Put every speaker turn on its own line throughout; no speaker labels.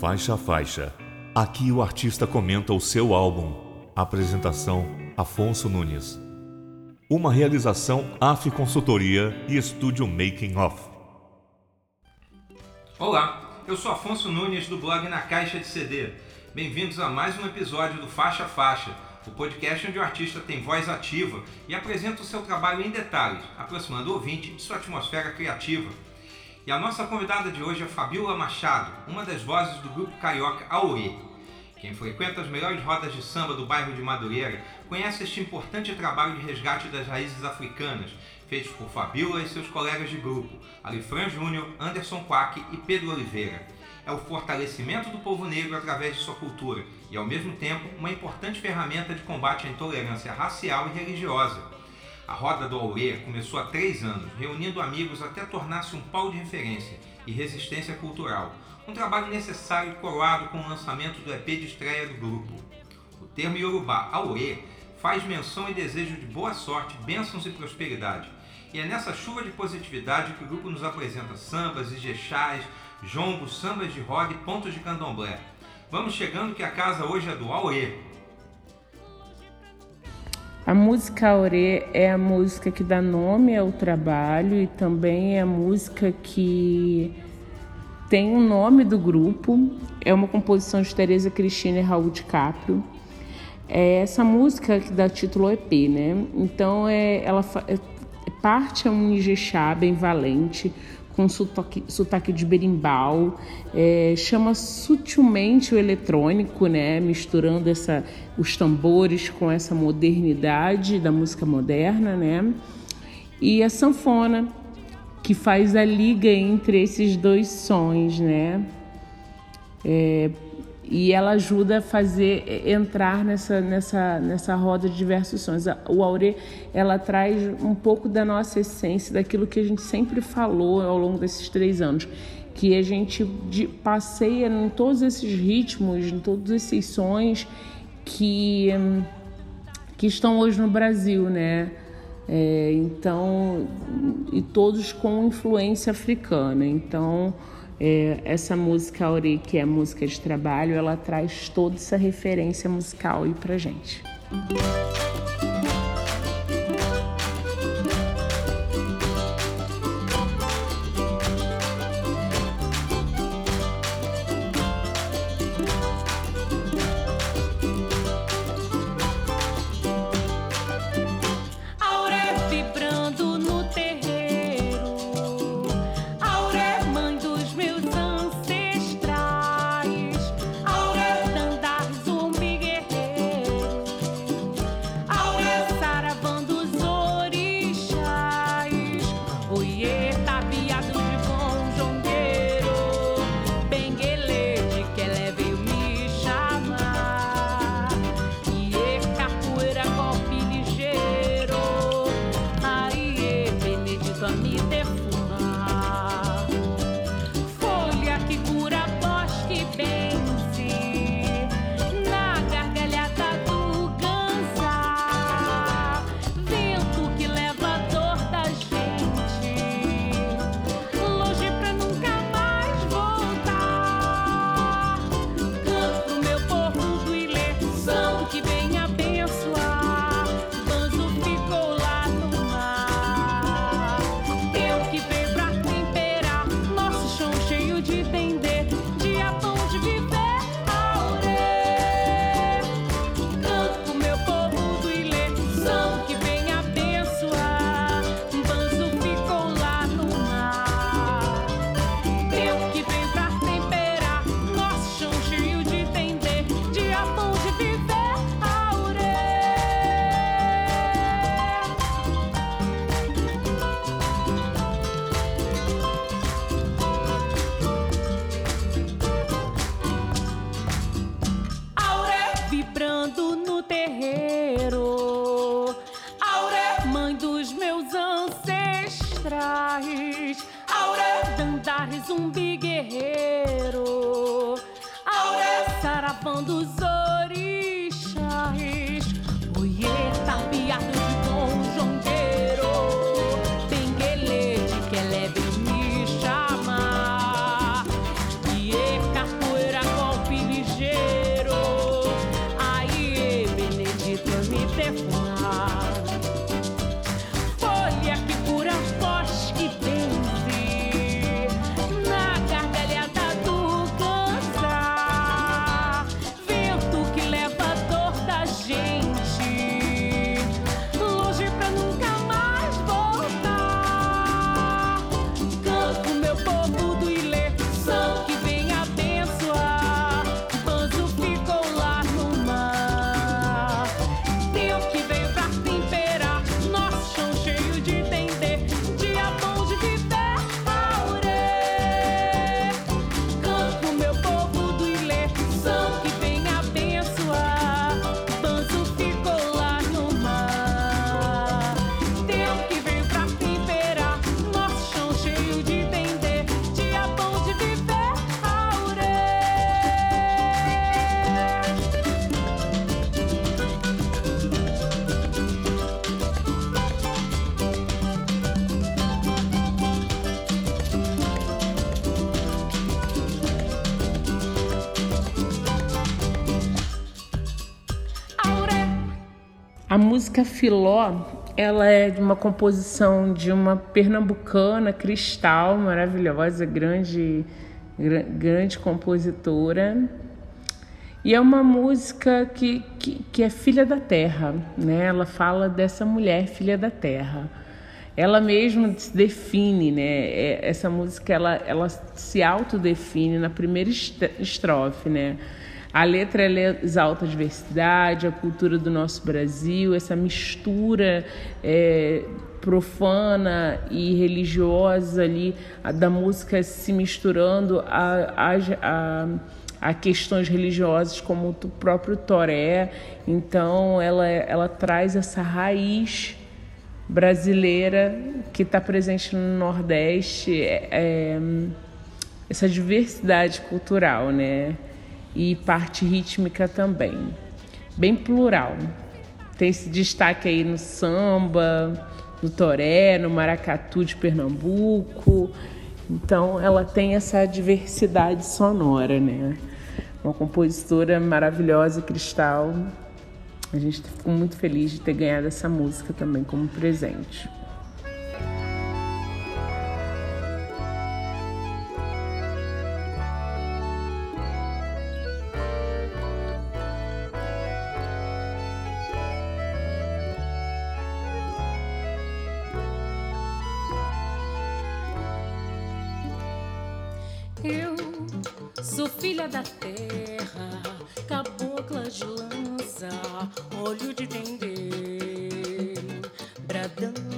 Faixa a faixa. Aqui o artista comenta o seu álbum. Apresentação: Afonso Nunes. Uma realização AF Consultoria e Estúdio Making Off.
Olá, eu sou Afonso Nunes do blog Na Caixa de CD. Bem-vindos a mais um episódio do Faixa a Faixa, o podcast onde o artista tem voz ativa e apresenta o seu trabalho em detalhes, aproximando o ouvinte de sua atmosfera criativa. E a nossa convidada de hoje é Fabiola Machado, uma das vozes do grupo carioca Aurê. Quem frequenta as melhores rodas de samba do bairro de Madureira conhece este importante trabalho de resgate das raízes africanas, feitos por Fabiola e seus colegas de grupo, Alifran Júnior, Anderson Quack e Pedro Oliveira. É o fortalecimento do povo negro através de sua cultura e, ao mesmo tempo, uma importante ferramenta de combate à intolerância racial e religiosa. A Roda do Aurê começou há três anos, reunindo amigos até tornar-se um pau de referência e resistência cultural, um trabalho necessário coroado com o lançamento do EP de estreia do grupo. O termo Yorubá Aurê faz menção e desejo de boa sorte, bênçãos e prosperidade. E é nessa chuva de positividade que o grupo nos apresenta sambas, ijexás, jongos, sambas de roda e pontos de candomblé. Vamos chegando que a casa hoje é do Aurê,
a música Aurê é a música que dá nome ao trabalho e também é a música que tem o nome do grupo. É uma composição de Tereza Cristina e Raul DiCaprio. É essa música que dá título ao EP, né? Então é, ela é, parte é um Ijexá bem valente, com sotaque, sotaque de berimbau, é, chama sutilmente o eletrônico, né, misturando essa, os tambores com essa modernidade da música moderna, né, e a sanfona, que faz a liga entre esses dois sons, né, é, e ela ajuda a fazer entrar nessa nessa nessa roda de diversos sons. O Aure ela traz um pouco da nossa essência, daquilo que a gente sempre falou ao longo desses três anos, que a gente passeia em todos esses ritmos, em todos esses sons que que estão hoje no Brasil, né? É, então, e todos com influência africana. Então, é, essa música Auri, que é música de trabalho, ela traz toda essa referência musical aí pra gente.
leve
música Filó, ela é de uma composição de uma pernambucana, Cristal, maravilhosa, grande, grande compositora. E é uma música que, que, que, é filha da terra, né? Ela fala dessa mulher filha da terra. Ela mesma se define, né? É, essa música ela, ela se autodefine na primeira estrofe, né? A letra exalta a diversidade, a cultura do nosso Brasil, essa mistura é, profana e religiosa ali, da música se misturando a, a, a, a, questões religiosas como o próprio toré. Então, ela, ela traz essa raiz brasileira que está presente no Nordeste, é, é, essa diversidade cultural, né? E parte rítmica também. Bem plural. Tem esse destaque aí no samba, no toré, no maracatu de Pernambuco. Então ela tem essa diversidade sonora, né? Uma compositora maravilhosa, Cristal. A gente ficou muito feliz de ter ganhado essa música também como presente.
Sou filha da terra, cabocla de lança, olho de dendê, bradando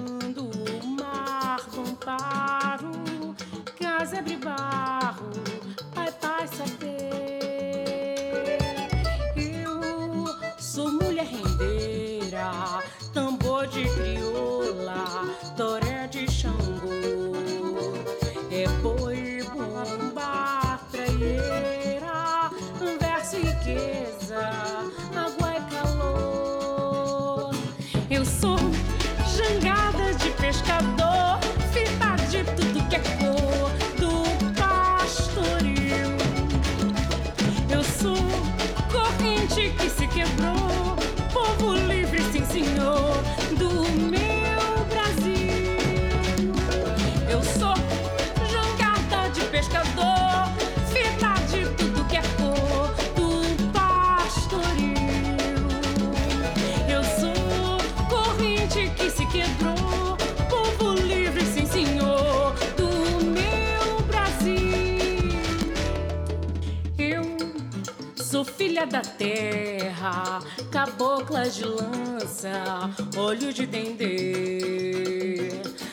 terra, cabocla de lança, olho de dendê,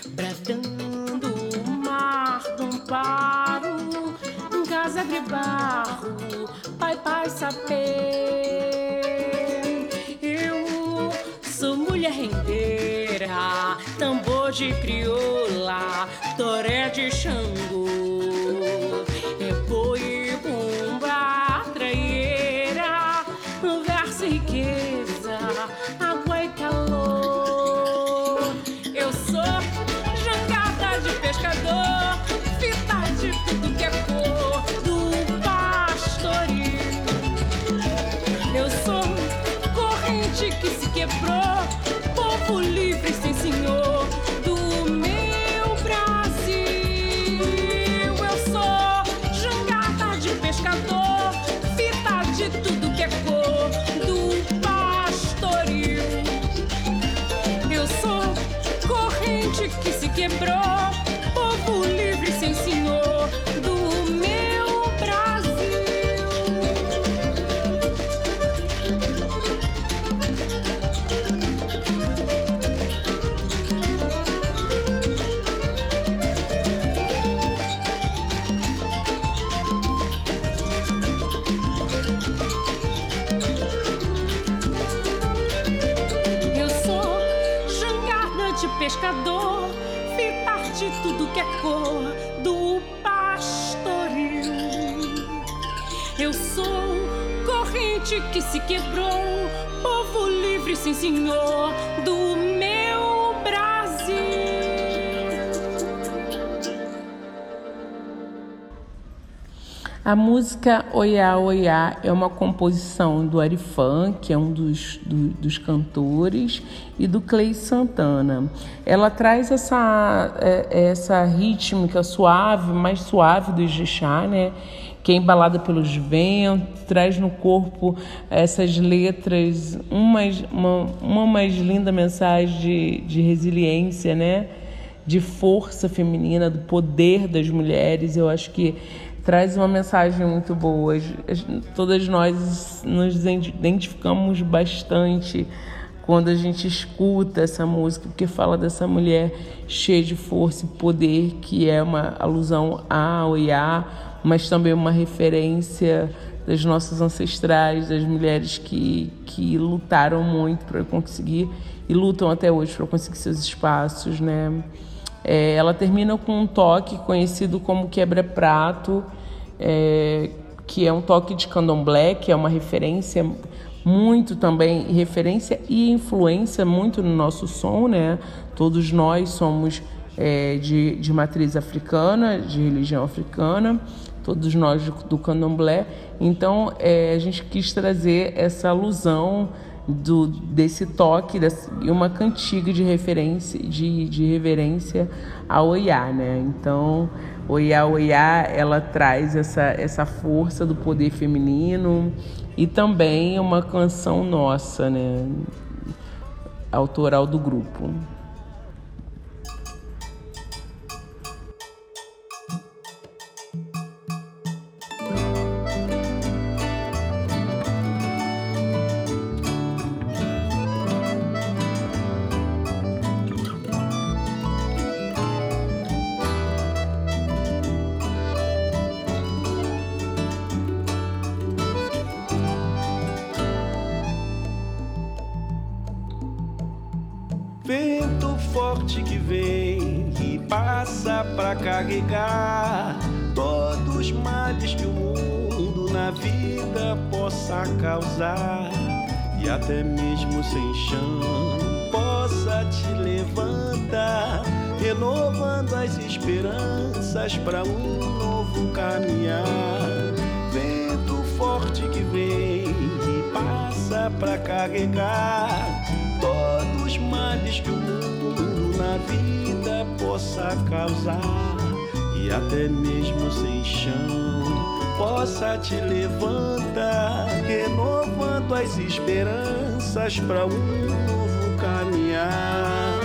bradando o mar do amparo, casa de barro, pai, pai, saber. Eu sou mulher rendeira, tambor de crioula, toré de Xangô, que se quebrou, povo livre, sim senhor, do meu Brasil. A música Oiá Oiá é uma composição do Arifan, que é um dos, do, dos cantores, e do Clay Santana. Ela traz essa, é, essa rítmica suave, mais suave do Ijexá, né? Que é embalada pelos ventos, traz no corpo essas letras, uma, uma, uma mais linda mensagem de, de resiliência, né? de força feminina, do poder das mulheres. Eu acho que traz uma mensagem muito boa. Todas nós nos identificamos bastante quando a gente escuta essa música, porque fala dessa mulher cheia de força e poder, que é uma alusão a Oiá, mas também uma referência das nossas ancestrais, das mulheres que, que lutaram muito para conseguir e lutam até hoje para conseguir seus espaços, né? É, ela termina com um toque conhecido como quebra-prato, é, que é um toque de candomblé, que é uma referência muito também, referência e influência muito no nosso som, né? Todos nós somos é, de, de matriz africana, de religião africana, todos nós do, do candomblé. Então, é, a gente quis trazer essa alusão do, desse toque e uma cantiga de referência, de, de reverência ao Oiá, né? Então, Oiá Oiá, ela traz essa, essa força do poder feminino e também uma canção nossa, né? Autoral do grupo.
Forte que vem e passa pra carregar. Todos os males que o mundo na vida possa causar. E até mesmo sem chão possa te levantar, renovando as esperanças para um novo caminhar. Vento forte que vem e passa pra carregar. Todos os males que o mundo na vida possa causar e até mesmo sem chão possa te levantar, renovando as esperanças para um novo caminhar.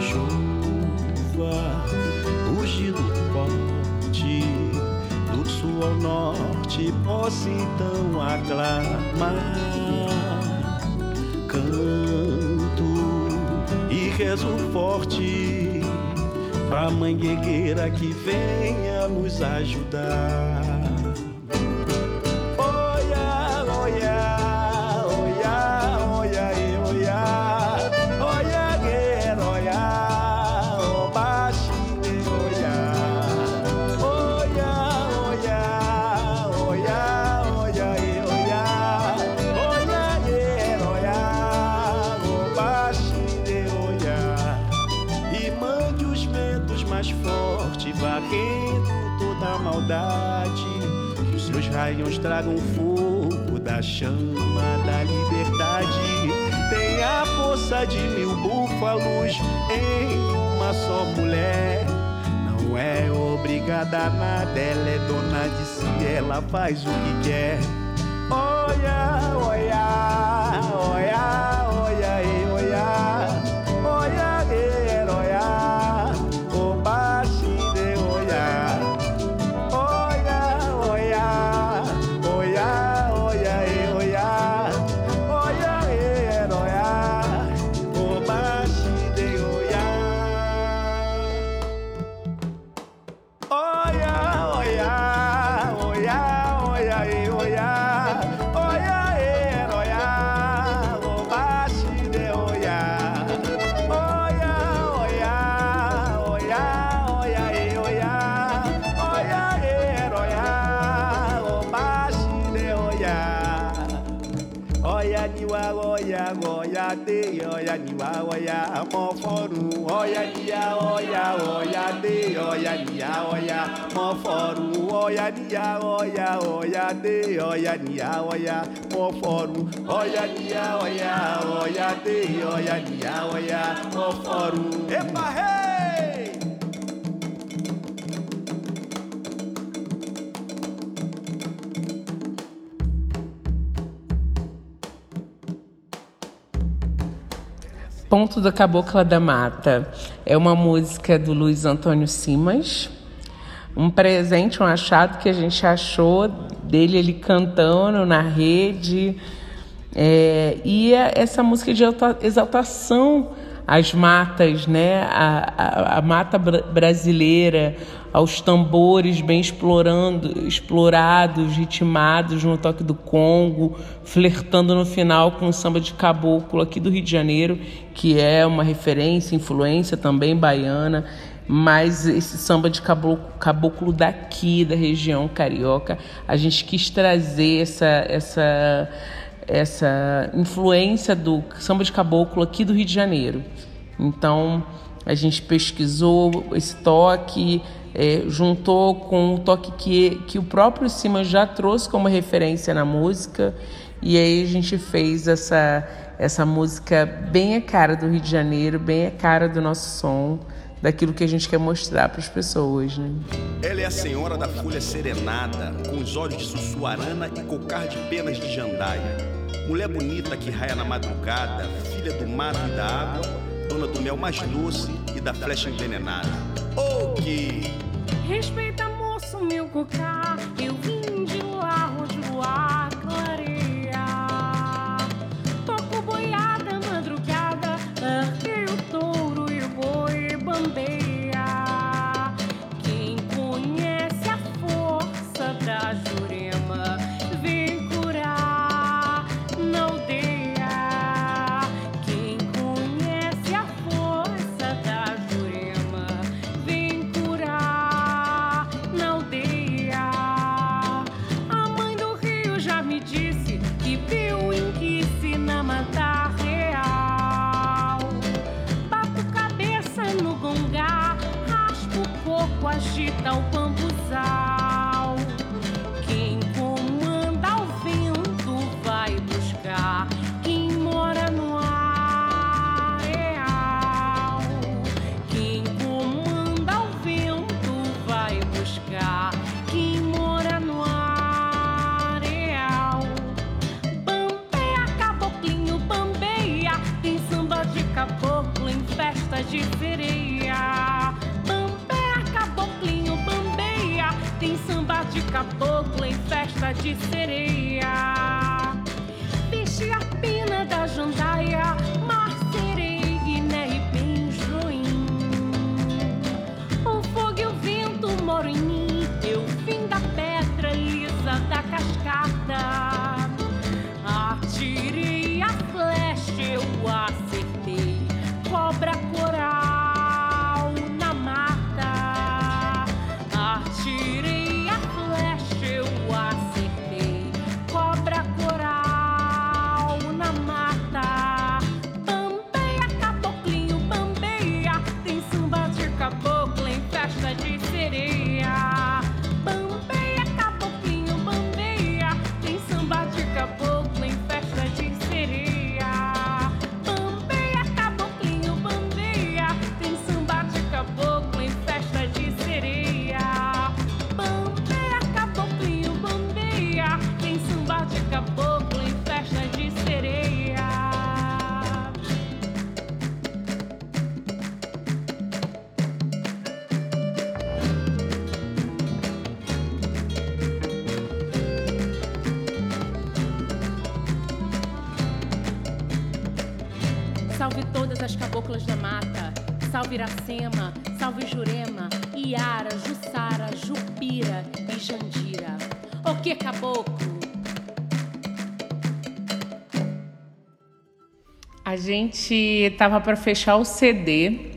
Chuva, rugido forte, do sul ao norte, possa então aclamar. Rezo forte pra guerreira que venha nos ajudar. Obrigada a nada, ela é dona de si, ela faz o que quer. Olha, olha, ọ̀yà mọ fọ́ọ̀rùn ọ̀yà níyà ọ̀yà ọ̀yà dé ọ̀yà níyà ọ̀yà mọ fọ́ọ̀rùn ọ̀yà níyà ọ̀yà ọ̀yà dé ọ̀yà níyà ọ̀yà mọ fọ́ọ̀rùn ọ̀yà níyà ọ̀yà ọ̀yà dé ọ̀yà níyà ọ̀yà mọ fọ́ọ̀rùn. ẹ máa.
Ponto da Cabocla da Mata é uma música do Luiz Antônio Simas. Um presente, um achado que a gente achou dele, ele cantando na rede. É, e é essa música de exaltação às matas, né? a, a, a mata br brasileira, aos tambores bem explorando, explorados, ritmados no toque do Congo, flertando no final com o samba de caboclo aqui do Rio de Janeiro, que é uma referência, influência também baiana, mas esse samba de caboclo, caboclo daqui, da região carioca, a gente quis trazer essa, essa, essa influência do samba de caboclo aqui do Rio de Janeiro. Então, a gente pesquisou esse toque, é, juntou com o toque que, que o próprio Simas já trouxe como referência na música, e aí a gente fez essa, essa música bem a cara do Rio de Janeiro, bem a cara do nosso som, daquilo que a gente quer mostrar para as pessoas. Né?
Ela é a senhora da folha serenada, com os olhos de sussuarana e cocar de penas de jandaia. Mulher bonita que raia na madrugada, filha do mato e da água, dona do mel mais doce e da flecha envenenada. Oh, que
Respeita, moço, meu cocá. Eu vim de lá onde em Salve Iracema, salve Jurema, Iara, Jussara, Jupira e Jandira. O que caboclo?
A gente tava para fechar o CD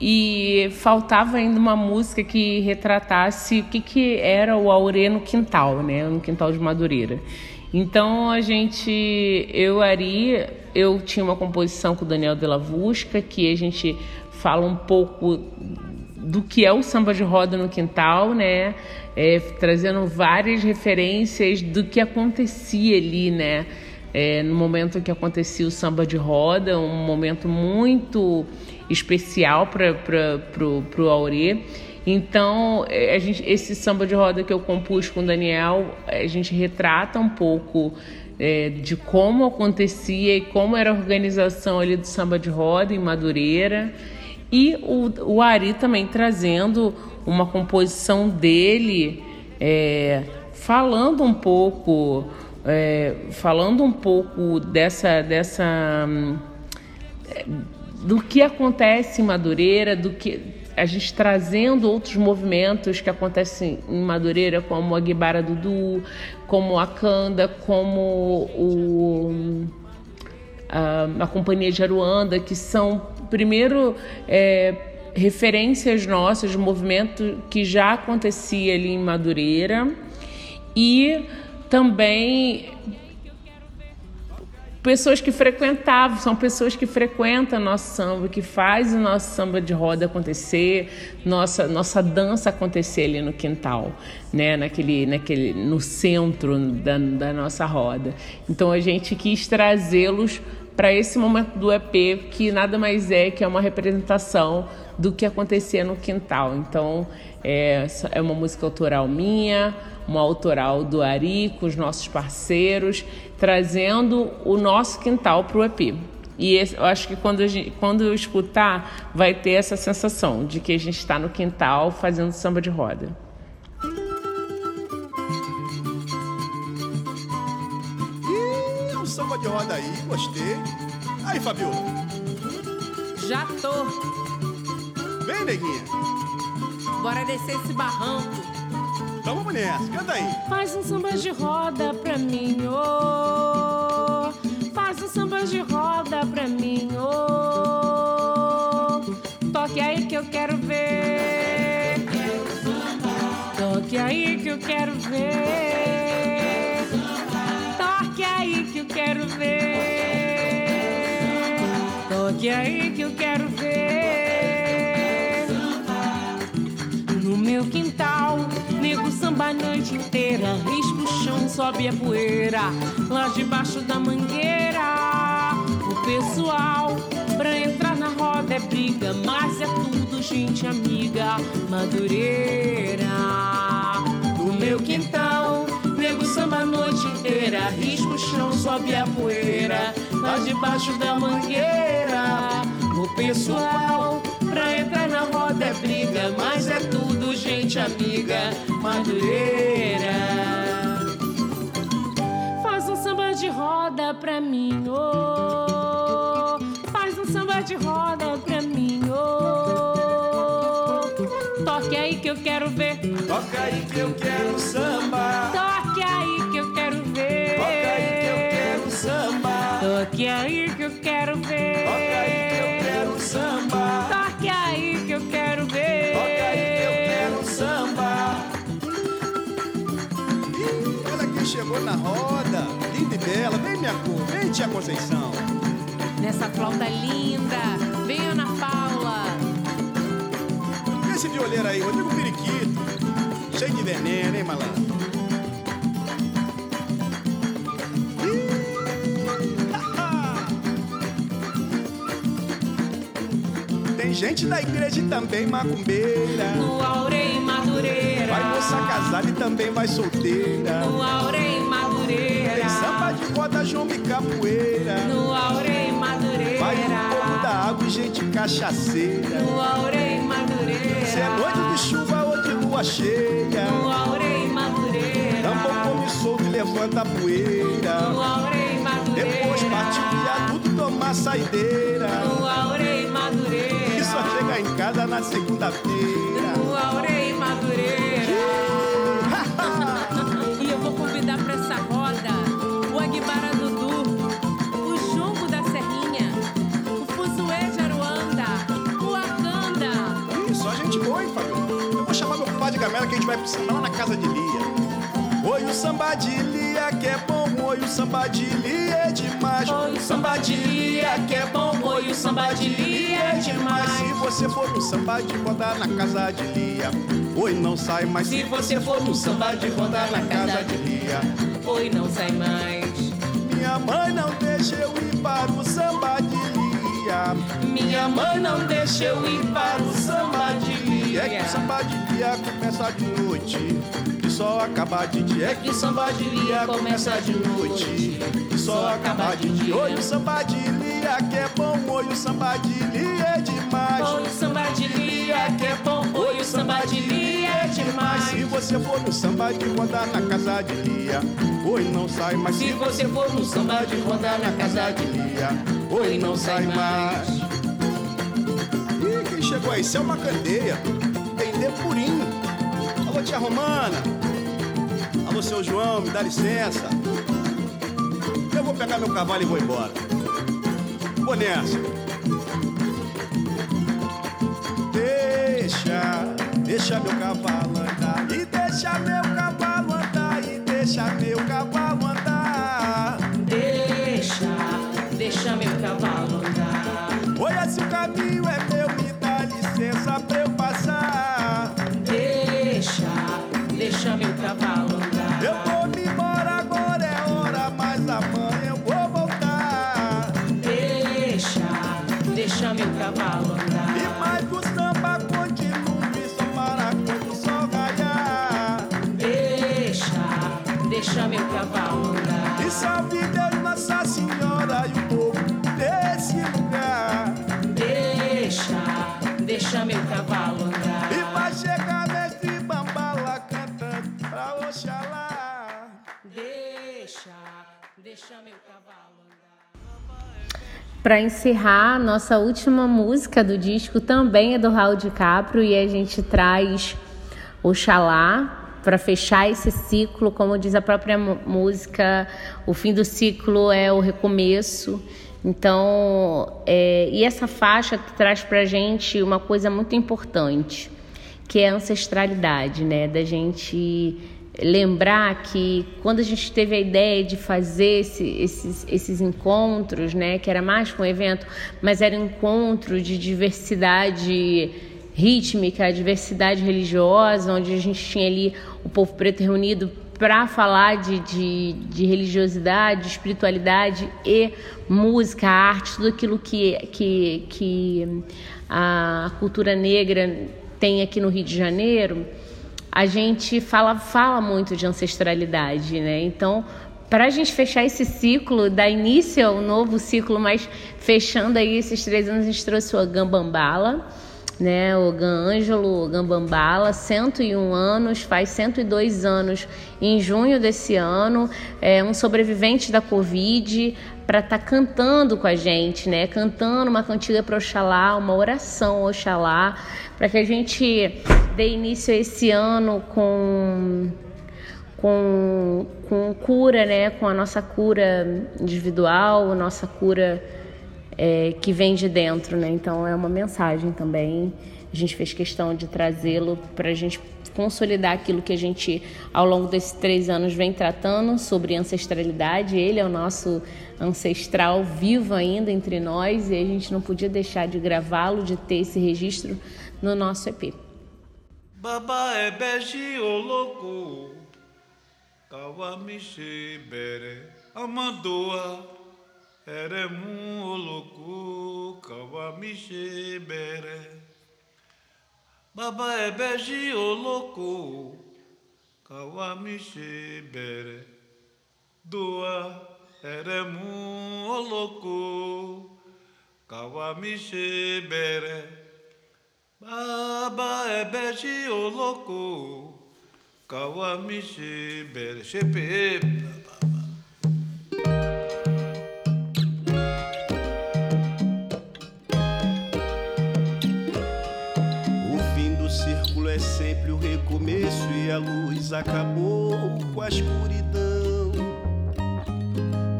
e faltava ainda uma música que retratasse o que, que era o Aurê no quintal, né? No quintal de Madureira. Então a gente, eu Ari, eu tinha uma composição com o Daniel de la Vusca, que a gente fala um pouco do que é o samba de roda no quintal, né? É, trazendo várias referências do que acontecia ali, né? É, no momento que acontecia o samba de roda, um momento muito especial para o Aurê. Então, é, gente, esse samba de roda que eu compus com o Daniel, a gente retrata um pouco é, de como acontecia e como era a organização ali do samba de roda em Madureira. E o, o Ari também trazendo uma composição dele, é, falando um pouco, é, falando um pouco dessa, dessa hum, do que acontece em Madureira, do que a gente trazendo outros movimentos que acontecem em Madureira, como a Guibara Dudu, como a Canda, como o, a, a Companhia de Aruanda, que são, primeiro, é, referências nossas de movimento que já acontecia ali em Madureira e também pessoas que frequentavam, são pessoas que frequentam nosso samba, que faz o nosso samba de roda acontecer, nossa nossa dança acontecer ali no quintal, né, naquele naquele no centro da, da nossa roda. Então a gente quis trazê-los para esse momento do EP, que nada mais é que é uma representação do que acontecia no quintal. Então é, é uma música autoral minha, uma autoral do Ari com os nossos parceiros, trazendo o nosso quintal para o EP. E eu acho que quando, gente, quando eu escutar, vai ter essa sensação de que a gente está no quintal fazendo samba de roda.
De roda aí, gostei. Aí, Fabiola.
Já tô.
Vem, neguinha.
Bora descer esse barranco.
Então vamos nessa, canta aí.
Faz um samba de roda pra mim, oh. Faz um samba de roda pra mim, oh. Toque aí que eu quero ver. Toque aí que eu quero ver. Quero ver. Toque aí que eu quero ver. No meu quintal Nego samba a noite inteira, risca o chão, sobe a poeira. Lá debaixo da mangueira, o pessoal pra entrar na roda é briga, mas é tudo gente amiga. Madureira, no meu quintal, noite inteira, risca o chão, sobe a poeira. Lá debaixo da mangueira, o pessoal pra entrar na roda é briga, mas é tudo gente amiga. Madureira. Faz um samba de roda pra mim, oh. Faz um samba de roda pra mim, oh. Toque aí que eu quero ver.
Toca aí que eu quero samba.
Toque
samba.
Toque aí que eu quero ver.
Toca aí que eu quero samba.
Toque aí que eu quero ver.
Toca aí que eu quero samba. Ih, olha quem chegou na roda. Linda e bela. Vem, minha cor. Vem, tia Conceição.
Nessa flauta linda, vem Ana Paula.
Esse violeiro aí, Rodrigo Periquito. Cheio de veneno, hein, malandro? Gente da igreja e também macumbeira.
No Aurei Madureira.
Vai moça casada e também vai solteira.
No Aurei Madureira.
Tem samba de roda, jombo e capoeira.
No Aurei Madureira.
Vai no povo da água e gente cachaceira.
No Aurei Madureira.
Se é noite de chuva ou de lua cheia.
No Aurei Madureira.
Tambor come solto e levanta a poeira.
No Aurei Madureira.
Depois parte o viaduto tomar saideira.
No
chega em casa na segunda-feira.
No Aurei Madureira. e eu vou convidar pra essa roda o Aguibara Dudu, o Jumbo da Serrinha, o Fuzuê de Aruanda, o Akanda.
Ih, só gente boa, hein, Fabio? Eu vou chamar meu pai de gamela que a gente vai pro samba lá na casa de Lia. Oi, o samba de lia que é bom, oi, o samba de lia é demais.
Oi, o samba de lia que é bom, oi, o samba de lia é demais.
Se você for no samba de rodar na casa de Lia, oi, não sai mais.
Se você for no samba de rodar na casa de
Lia,
oi, não sai mais.
Minha mãe não deixa eu ir para o samba de Lia.
Minha mãe não deixa eu ir para o samba de lia.
É que o samba de Lia começa de noite e só acaba de dia.
É que o samba de lia começa de noite
e só acaba de dia. Oi, o samba de Lia que é bom, oi, o samba de Lia demais.
Oi, o samba de lia que é bom, oi, o samba de lia é demais.
Se você for no samba de rodar na casa de Lia, oi, não sai mais.
Se você for no samba de rodar na casa de
Lia, oi, não sai mais. Ih, quem chegou aí? Isso é uma candeia. Vender purinho. Alô, tia Romana. Alô, seu João, me dá licença. Eu vou pegar meu cavalo e vou embora. Vou nessa. Deixa, deixa meu cavalo andar. E deixa meu cavalo andar. E deixa meu cavalo andar.
Deixa, deixa meu cavalo andar.
Olha se o caminho é meu, me dá licença pra eu salve Deus, Nossa Senhora e o povo desse lugar.
Deixa, deixa meu cavalo andar.
E vai chegar mestre Bambala cantando pra Oxalá.
Deixa, deixa meu cavalo andar.
Para encerrar, nossa última música do disco também é do Raul DiCaprio e a gente traz Oxalá para fechar esse ciclo, como diz a própria música, o fim do ciclo é o recomeço. Então, é, e essa faixa traz para a gente uma coisa muito importante, que é a ancestralidade, né? Da gente lembrar que quando a gente teve a ideia de fazer esse- esses, esses encontros, né, que era mais que um evento, mas era um encontro de diversidade rítmica, diversidade religiosa, onde a gente tinha ali o povo preto reunido para falar de, de, de religiosidade, de espiritualidade e música, arte, tudo aquilo que, que, que a cultura negra tem aqui no Rio de Janeiro a gente fala, fala muito de ancestralidade, né? Então, para a gente fechar esse ciclo, dar início ao novo ciclo, mas fechando aí esses três anos, a gente trouxe o Gambambala, né? O Gan Ângelo Gambambala, 101 anos, faz 102 anos em junho desse ano, é um sobrevivente da Covid, para estar cantando com a gente, né? Cantando uma cantiga para Oxalá, uma oração Oxalá, para que a gente dê início a esse ano com com, com cura, né? Com a nossa cura individual, nossa cura é, que vem de dentro, né? Então é uma mensagem também. A gente fez questão de trazê-lo para a gente consolidar aquilo que a gente, ao longo desses três anos, vem tratando sobre ancestralidade. Ele é o nosso ancestral vivo ainda entre nós e a gente não podia deixar de gravá-lo, de ter esse registro no nosso EP.
Baba é Kawamishi bere Amandoa Eremu oloko Kawamishi bere. Baba é beji oloko Kawamishi bere. Doa Eremu oloko Kawamishi bere. Baba é beji oloko Kawamishi bere. Shepe
recomeço e a luz acabou com a escuridão.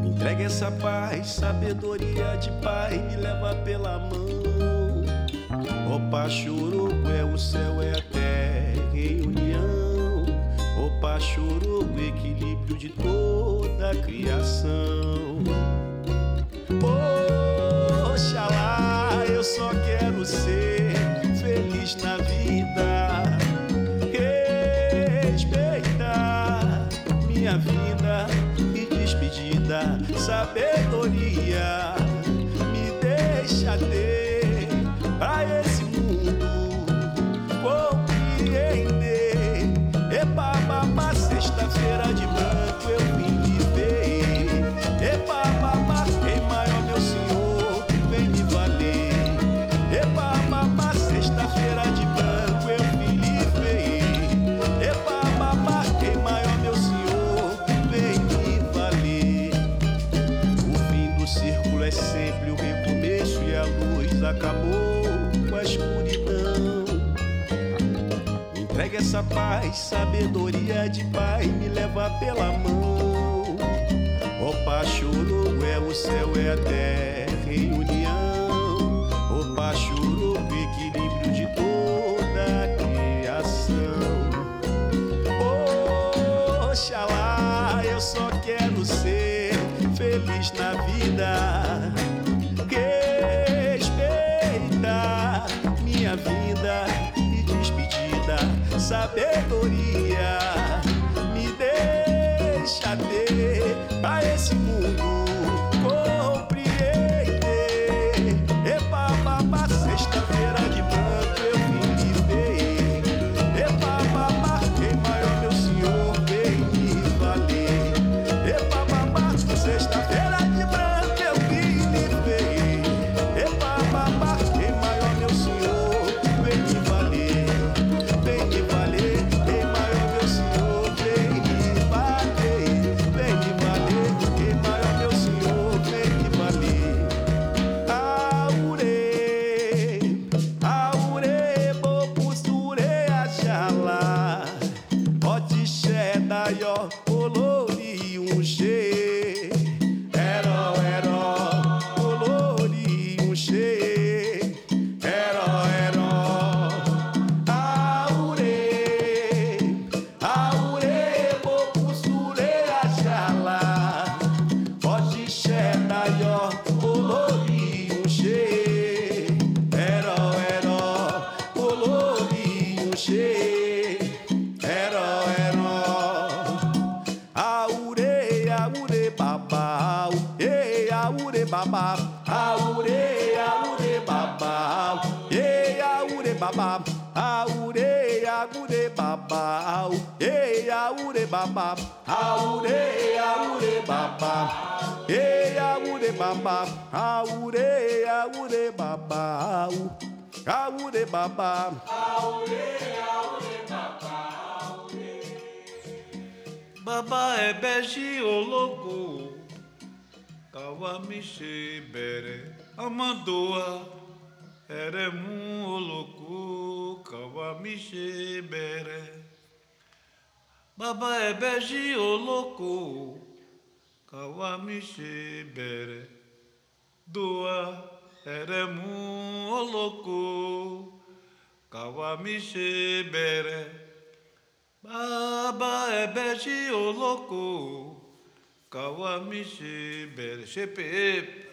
Me entrega essa paz, sabedoria de pai, me leva pela mão. Opa choroco é o céu, é a terra em união. Opa chorou o equilíbrio de toda a criação. Oxalá, eu só quero ser feliz na vida. Despedida, sabedoria me deixa ter pra esse acabou com a escuridão. Entrega essa paz, sabedoria de pai, me leva pela mão. Opa, chorou, é o céu, é a terra em união. Opa, o equilíbrio de toda a criação. Oxalá, eu só quero ser feliz na vida. Minha vida e despedida, sabedoria me deixa aure, babau. Aure, aure, babau. Ei, aure, babau. Aure, aure, babau. Aure, babau.
Baba é bege ologo Kawamishi bere Amandoa Eremu ologo Kawamishi bere Baba é bege ologo Kawamishi bere Doa Eremu ologo Kawamishi bere Baba é bege oloco, kawamishi bere shepe.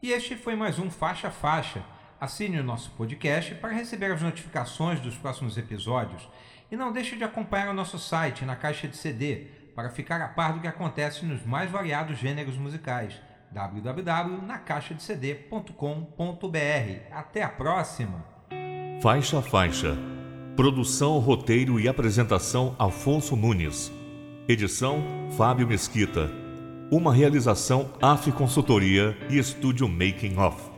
E este foi mais um Faixa Faixa. Assine o nosso podcast para receber as notificações dos próximos episódios e não deixe de acompanhar o nosso site na caixa de CD para ficar a par do que acontece nos mais variados gêneros musicais. www.nacaixadecd.com.br. Até a próxima!
Faixa Faixa. Produção, roteiro e apresentação Afonso Nunes. Edição Fábio Mesquita. Uma realização AF Consultoria e Estúdio Making Off.